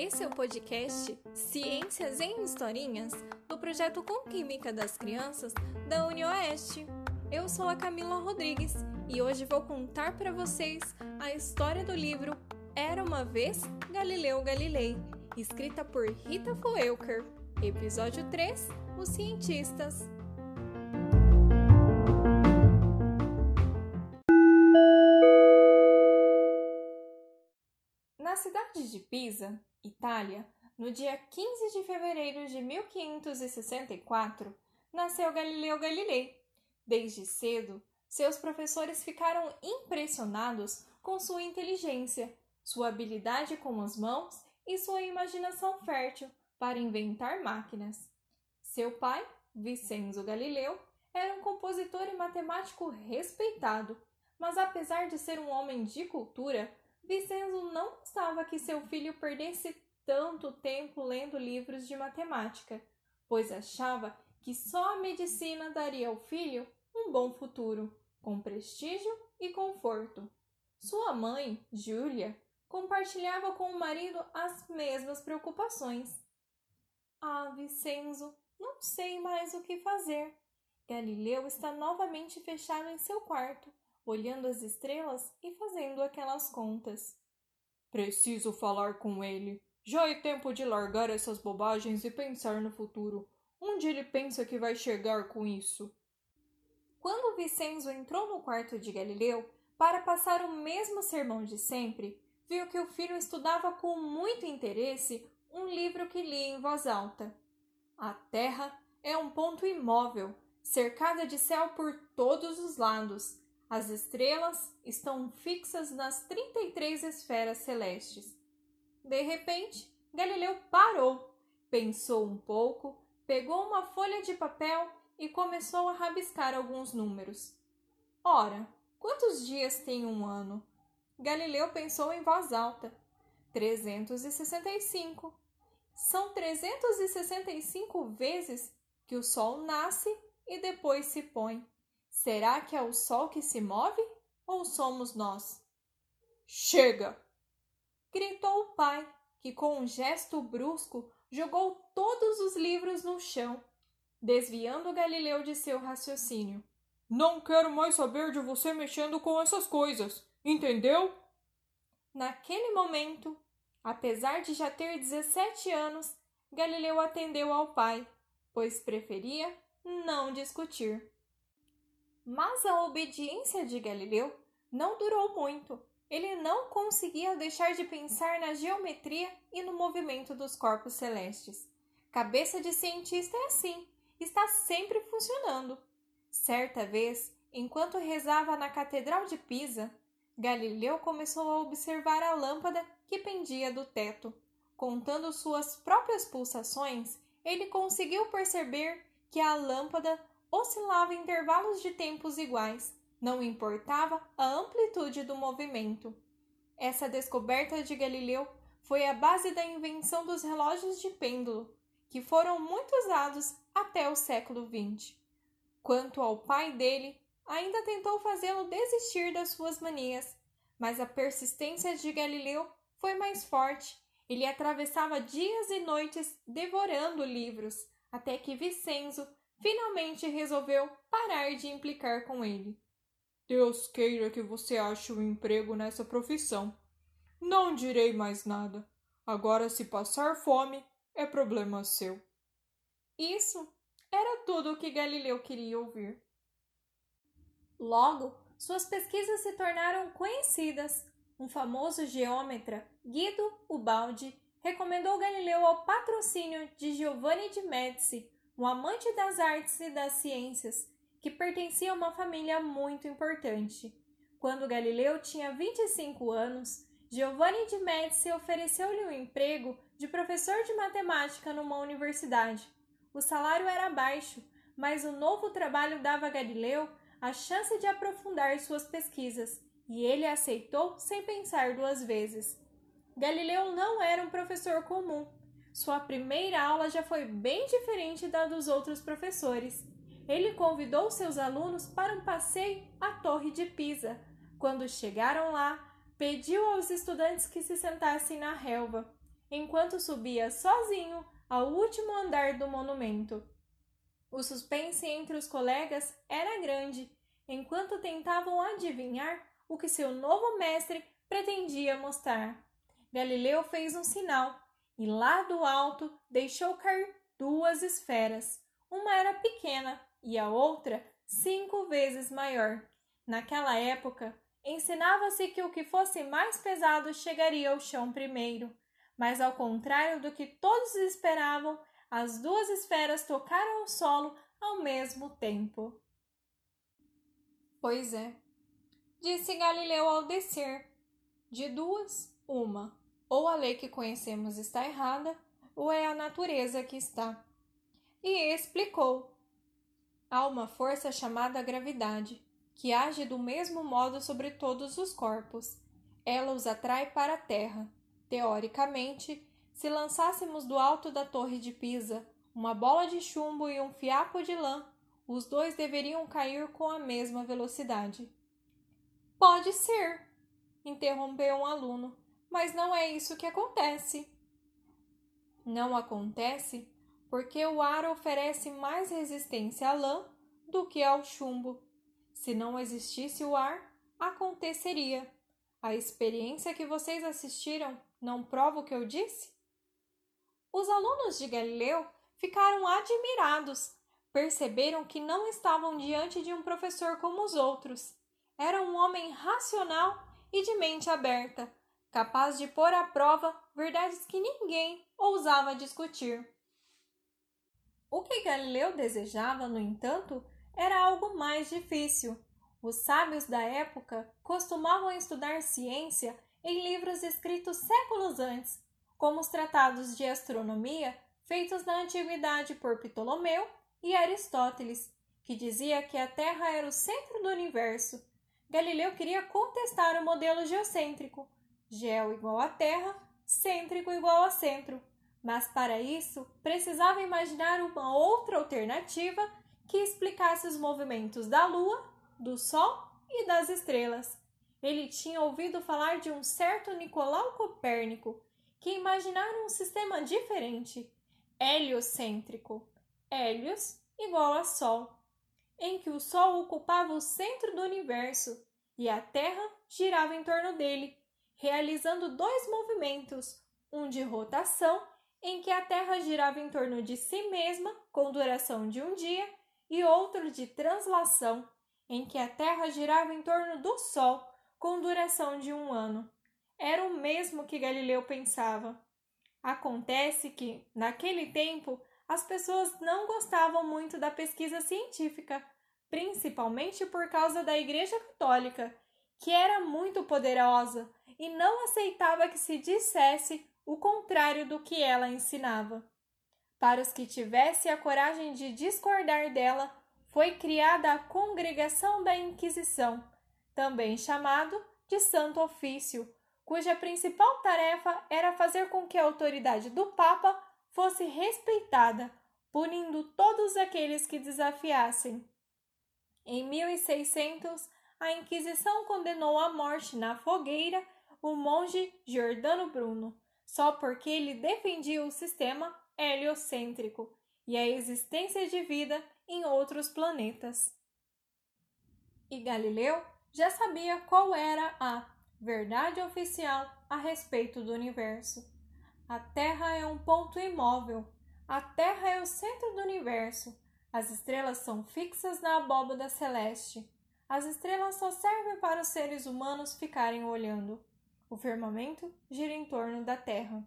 Esse é o podcast Ciências em Historinhas do projeto Com Química das Crianças da UniOeste. Eu sou a Camila Rodrigues e hoje vou contar para vocês a história do livro Era uma vez Galileu Galilei, escrita por Rita Foelker. Episódio 3: Os cientistas. Cidade de Pisa, Itália, no dia 15 de fevereiro de 1564, nasceu Galileu Galilei. Desde cedo, seus professores ficaram impressionados com sua inteligência, sua habilidade com as mãos e sua imaginação fértil para inventar máquinas. Seu pai, Vicenzo Galileu, era um compositor e matemático respeitado, mas apesar de ser um homem de cultura, Vicenzo não gostava que seu filho perdesse tanto tempo lendo livros de matemática, pois achava que só a medicina daria ao filho um bom futuro, com prestígio e conforto. Sua mãe, Júlia, compartilhava com o marido as mesmas preocupações. Ah, Vicenzo, não sei mais o que fazer. Galileu está novamente fechado em seu quarto, olhando as estrelas e fazendo aquelas contas. Preciso falar com ele. Já é tempo de largar essas bobagens e pensar no futuro. Onde ele pensa que vai chegar com isso? Quando Vicenzo entrou no quarto de Galileu para passar o mesmo sermão de sempre, viu que o filho estudava com muito interesse um livro que lia em voz alta. A Terra é um ponto imóvel, cercada de céu por todos os lados, as estrelas estão fixas nas 33 esferas celestes. De repente, Galileu parou, pensou um pouco, pegou uma folha de papel e começou a rabiscar alguns números. Ora, quantos dias tem um ano? Galileu pensou em voz alta. 365. São 365 vezes que o sol nasce e depois se põe. Será que é o sol que se move ou somos nós? Chega! gritou o pai, que com um gesto brusco jogou todos os livros no chão, desviando Galileu de seu raciocínio. Não quero mais saber de você mexendo com essas coisas, entendeu? Naquele momento, apesar de já ter 17 anos, Galileu atendeu ao pai, pois preferia não discutir. Mas a obediência de Galileu não durou muito. Ele não conseguia deixar de pensar na geometria e no movimento dos corpos celestes. Cabeça de cientista é assim, está sempre funcionando. Certa vez, enquanto rezava na Catedral de Pisa, Galileu começou a observar a lâmpada que pendia do teto. Contando suas próprias pulsações, ele conseguiu perceber que a lâmpada oscilava em intervalos de tempos iguais, não importava a amplitude do movimento. Essa descoberta de Galileu foi a base da invenção dos relógios de pêndulo, que foram muito usados até o século XX. Quanto ao pai dele, ainda tentou fazê-lo desistir das suas manias, mas a persistência de Galileu foi mais forte. Ele atravessava dias e noites devorando livros, até que Vicenzo finalmente resolveu parar de implicar com ele. Deus queira que você ache um emprego nessa profissão. Não direi mais nada. Agora, se passar fome, é problema seu. Isso era tudo o que Galileu queria ouvir. Logo, suas pesquisas se tornaram conhecidas. Um famoso geômetra, Guido Ubaldi, recomendou Galileu ao patrocínio de Giovanni de Médici, um amante das artes e das ciências, que pertencia a uma família muito importante. Quando Galileu tinha 25 anos, Giovanni de Médici ofereceu-lhe um emprego de professor de matemática numa universidade. O salário era baixo, mas o novo trabalho dava a Galileu a chance de aprofundar suas pesquisas, e ele aceitou sem pensar duas vezes. Galileu não era um professor comum, sua primeira aula já foi bem diferente da dos outros professores. Ele convidou seus alunos para um passeio à Torre de Pisa. Quando chegaram lá, pediu aos estudantes que se sentassem na relva. enquanto subia sozinho ao último andar do monumento. O suspense entre os colegas era grande, enquanto tentavam adivinhar o que seu novo mestre pretendia mostrar. Galileu fez um sinal e lá do alto deixou cair duas esferas. Uma era pequena e a outra cinco vezes maior. Naquela época, ensinava-se que o que fosse mais pesado chegaria ao chão primeiro, mas ao contrário do que todos esperavam, as duas esferas tocaram o solo ao mesmo tempo. Pois é, disse Galileu ao descer. De duas, uma. Ou a lei que conhecemos está errada, ou é a natureza que está. E explicou. Há uma força chamada gravidade, que age do mesmo modo sobre todos os corpos. Ela os atrai para a Terra. Teoricamente, se lançássemos do alto da Torre de Pisa uma bola de chumbo e um fiapo de lã, os dois deveriam cair com a mesma velocidade. Pode ser, interrompeu um aluno, mas não é isso que acontece. Não acontece porque o ar oferece mais resistência à lã do que ao chumbo. Se não existisse o ar, aconteceria. A experiência que vocês assistiram não prova o que eu disse? Os alunos de Galileu ficaram admirados. Perceberam que não estavam diante de um professor como os outros. Era um homem racional e de mente aberta, capaz de pôr à prova verdades que ninguém ousava discutir. O que Galileu desejava, no entanto, era algo mais difícil. Os sábios da época costumavam estudar ciência em livros escritos séculos antes, como os tratados de astronomia feitos na antiguidade por Ptolomeu e Aristóteles, que dizia que a Terra era o centro do universo. Galileu queria contestar o modelo geocêntrico, gel igual a Terra, cêntrico igual a centro, mas para isso precisava imaginar uma outra alternativa que explicasse os movimentos da Lua, do Sol e das estrelas. Ele tinha ouvido falar de um certo Nicolau Copérnico, que imaginara um sistema diferente, heliocêntrico, Hélios igual a Sol, em que o Sol ocupava o centro do universo e a Terra girava em torno dele, realizando dois movimentos, um de rotação, em que a Terra girava em torno de si mesma com duração de um dia, e outro de translação, em que a Terra girava em torno do Sol com duração de um ano. Era o mesmo que Galileu pensava. Acontece que, naquele tempo, as pessoas não gostavam muito da pesquisa científica, principalmente por causa da Igreja Católica, que era muito poderosa e não aceitava que se dissesse o contrário do que ela ensinava. Para os que tivessem a coragem de discordar dela, foi criada a Congregação da Inquisição, também chamado de Santo Ofício, cuja principal tarefa era fazer com que a autoridade do Papa fosse respeitada, punindo todos aqueles que desafiassem. Em 1600, a Inquisição condenou à morte na fogueira o monge Giordano Bruno, só porque ele defendia o sistema heliocêntrico e a existência de vida em outros planetas. E Galileu já sabia qual era a verdade oficial a respeito do universo. A Terra é um ponto imóvel. A Terra é o centro do universo. As estrelas são fixas na abóbada celeste. As estrelas só servem para os seres humanos ficarem olhando. O firmamento gira em torno da Terra.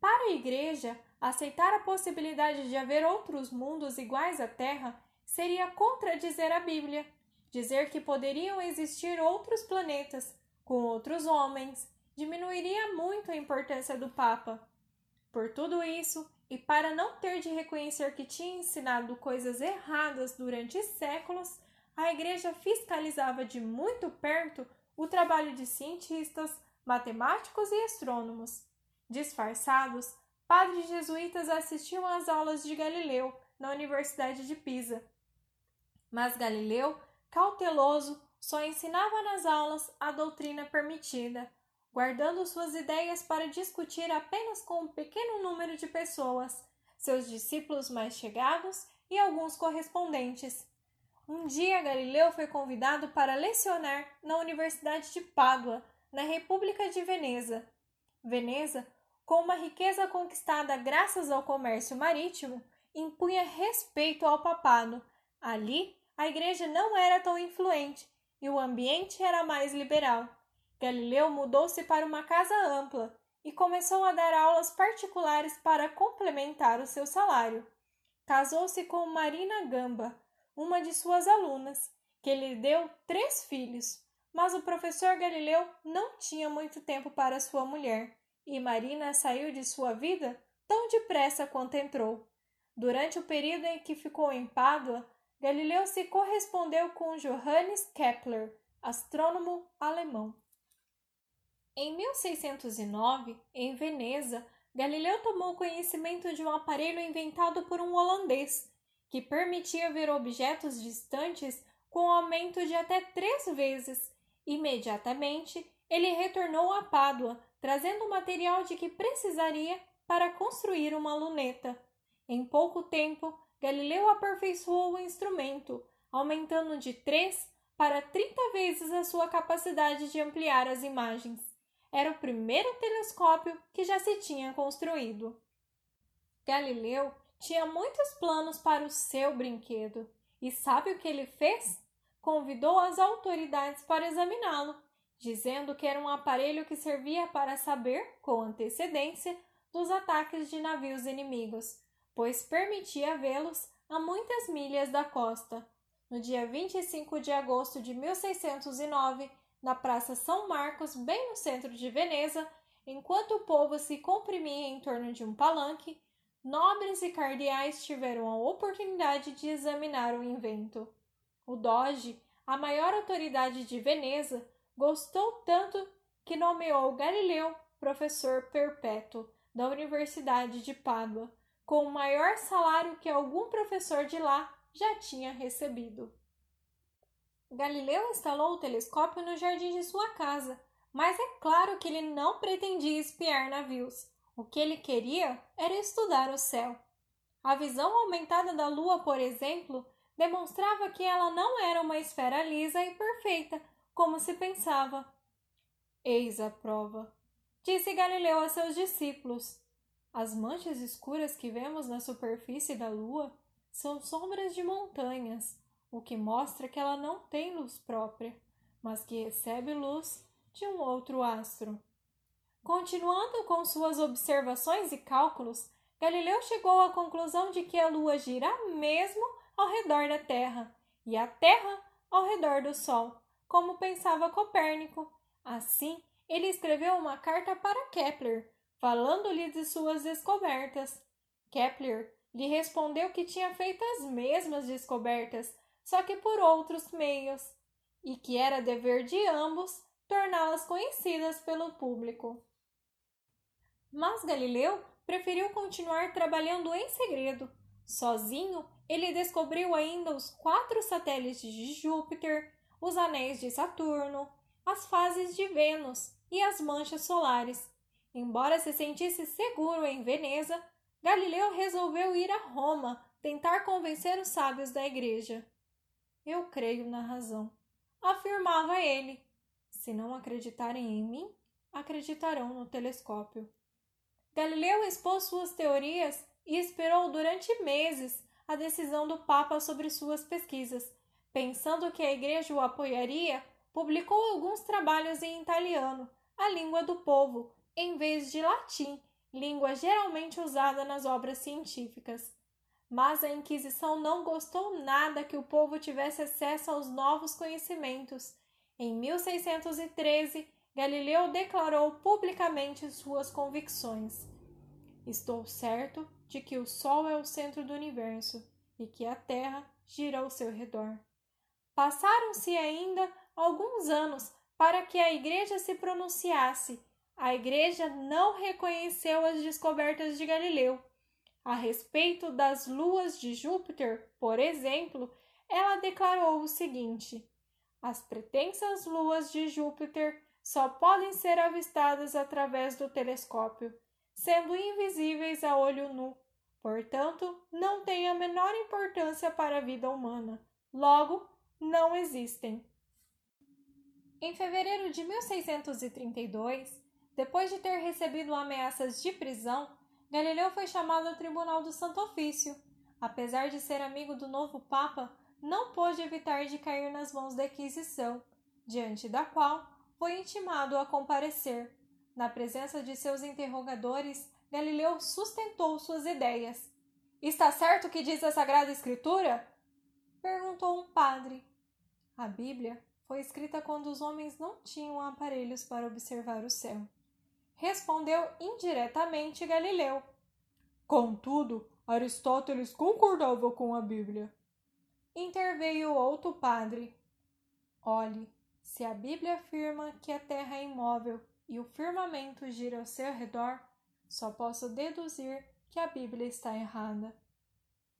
Para a Igreja, aceitar a possibilidade de haver outros mundos iguais à Terra seria contradizer a Bíblia, dizer que poderiam existir outros planetas com outros homens, diminuiria muito a importância do Papa. Por tudo isso, e para não ter de reconhecer que tinha ensinado coisas erradas durante séculos, a Igreja fiscalizava de muito perto o trabalho de cientistas, matemáticos e astrônomos. Disfarçados, padres jesuítas assistiam às aulas de Galileu na Universidade de Pisa. Mas Galileu, cauteloso, só ensinava nas aulas a doutrina permitida, guardando suas ideias para discutir apenas com um pequeno número de pessoas, seus discípulos mais chegados e alguns correspondentes. Um dia Galileu foi convidado para lecionar na Universidade de Pádua, na República de Veneza. Veneza, com uma riqueza conquistada graças ao comércio marítimo, impunha respeito ao papado. Ali, a igreja não era tão influente e o ambiente era mais liberal. Galileu mudou-se para uma casa ampla e começou a dar aulas particulares para complementar o seu salário. Casou-se com Marina Gamba, uma de suas alunas, que lhe deu três filhos. Mas o professor Galileu não tinha muito tempo para sua mulher, e Marina saiu de sua vida tão depressa quanto entrou. Durante o período em que ficou em Pádua, Galileu se correspondeu com Johannes Kepler, astrônomo alemão. Em 1609, em Veneza, Galileu tomou conhecimento de um aparelho inventado por um holandês, que permitia ver objetos distantes com aumento de até três vezes. Imediatamente, ele retornou a Pádua, trazendo o material de que precisaria para construir uma luneta. Em pouco tempo, Galileu aperfeiçoou o instrumento, aumentando de 3 para 30 vezes a sua capacidade de ampliar as imagens. Era o primeiro telescópio que já se tinha construído. Galileu tinha muitos planos para o seu brinquedo. E sabe o que ele fez? Convidou as autoridades para examiná-lo, dizendo que era um aparelho que servia para saber, com antecedência, dos ataques de navios inimigos pois permitia vê-los a muitas milhas da costa. No dia 25 de agosto de 1609, na Praça São Marcos, bem no centro de Veneza, enquanto o povo se comprimia em torno de um palanque, nobres e cardeais tiveram a oportunidade de examinar o invento. O Doge, a maior autoridade de Veneza, gostou tanto que nomeou Galileu professor perpétuo da Universidade de Pádua, com o maior salário que algum professor de lá já tinha recebido. Galileu instalou o telescópio no jardim de sua casa, mas é claro que ele não pretendia espiar navios. O que ele queria era estudar o céu. A visão aumentada da Lua, por exemplo, demonstrava que ela não era uma esfera lisa e perfeita, como se pensava. Eis a prova, disse Galileu a seus discípulos. As manchas escuras que vemos na superfície da Lua são sombras de montanhas, o que mostra que ela não tem luz própria, mas que recebe luz de um outro astro. Continuando com suas observações e cálculos, Galileu chegou à conclusão de que a Lua gira mesmo ao redor da Terra e a Terra ao redor do Sol, como pensava Copérnico. Assim, ele escreveu uma carta para Kepler, falando-lhe de suas descobertas. Kepler lhe respondeu que tinha feito as mesmas descobertas, só que por outros meios, e que era dever de ambos torná-las conhecidas pelo público. Mas Galileu preferiu continuar trabalhando em segredo. Sozinho, ele descobriu ainda os quatro satélites de Júpiter, os anéis de Saturno, as fases de Vênus e as manchas solares, Embora se sentisse seguro em Veneza, Galileu resolveu ir a Roma tentar convencer os sábios da igreja. Eu creio na razão, afirmava ele. Se não acreditarem em mim, acreditarão no telescópio. Galileu expôs suas teorias e esperou durante meses a decisão do Papa sobre suas pesquisas. Pensando que a igreja o apoiaria, publicou alguns trabalhos em italiano, a língua do povo, em vez de latim, língua geralmente usada nas obras científicas. Mas a Inquisição não gostou nada que o povo tivesse acesso aos novos conhecimentos. Em 1613, Galileu declarou publicamente suas convicções. Estou certo de que o Sol é o centro do universo e que a Terra gira ao seu redor. Passaram-se ainda alguns anos para que a Igreja se pronunciasse a Igreja não reconheceu as descobertas de Galileu. A respeito das luas de Júpiter, por exemplo, ela declarou o seguinte: As pretensas luas de Júpiter só podem ser avistadas através do telescópio, sendo invisíveis a olho nu. Portanto, não têm a menor importância para a vida humana. Logo, não existem. Em fevereiro de 1632, depois de ter recebido ameaças de prisão, Galileu foi chamado ao Tribunal do Santo Ofício. Apesar de ser amigo do novo Papa, não pôde evitar de cair nas mãos da Inquisição, diante da qual foi intimado a comparecer. Na presença de seus interrogadores, Galileu sustentou suas ideias. Está certo o que diz a Sagrada Escritura? perguntou um padre. A Bíblia foi escrita quando os homens não tinham aparelhos para observar o céu. Respondeu indiretamente Galileu. Contudo, Aristóteles concordava com a Bíblia. Interveio outro padre. Olhe, se a Bíblia afirma que a terra é imóvel e o firmamento gira ao seu redor, só posso deduzir que a Bíblia está errada.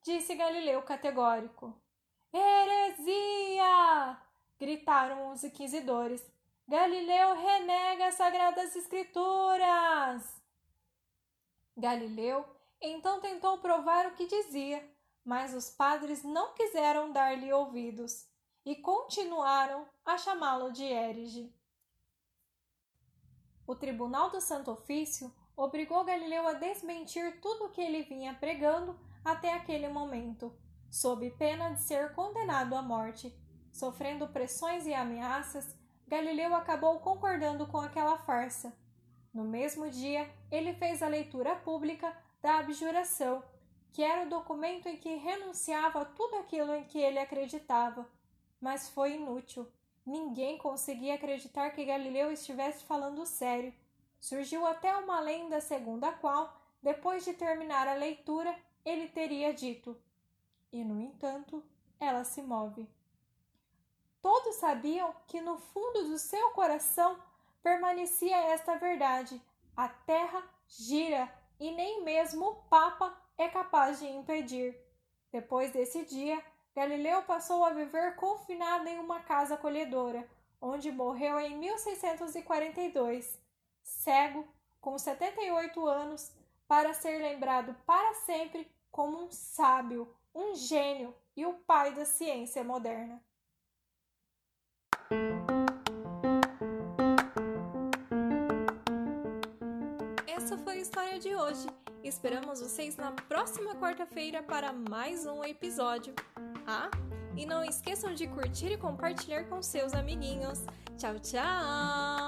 Disse Galileu categórico. Heresia! gritaram os inquisidores. Galileu renega as sagradas escrituras! Galileu então tentou provar o que dizia, mas os padres não quiseram dar-lhe ouvidos e continuaram a chamá-lo de herege. O Tribunal do Santo Ofício obrigou Galileu a desmentir tudo o que ele vinha pregando até aquele momento, sob pena de ser condenado à morte. Sofrendo pressões e ameaças, Galileu acabou concordando com aquela farsa. No mesmo dia, ele fez a leitura pública da abjuração, que era o documento em que renunciava a tudo aquilo em que ele acreditava mas foi inútil. Ninguém conseguia acreditar que Galileu estivesse falando sério. Surgiu até uma lenda segundo a qual, depois de terminar a leitura, ele teria dito: E, no entanto, ela se move. Todos sabiam que no fundo do seu coração permanecia esta verdade: a terra gira e nem mesmo o Papa é capaz de impedir. Depois desse dia, Galileu passou a viver confinado em uma casa acolhedora, onde morreu em 1642, cego, com 78 anos, para ser lembrado para sempre como um sábio, um gênio e o pai da ciência moderna. História de hoje. Esperamos vocês na próxima quarta-feira para mais um episódio. Ah, e não esqueçam de curtir e compartilhar com seus amiguinhos. Tchau, tchau!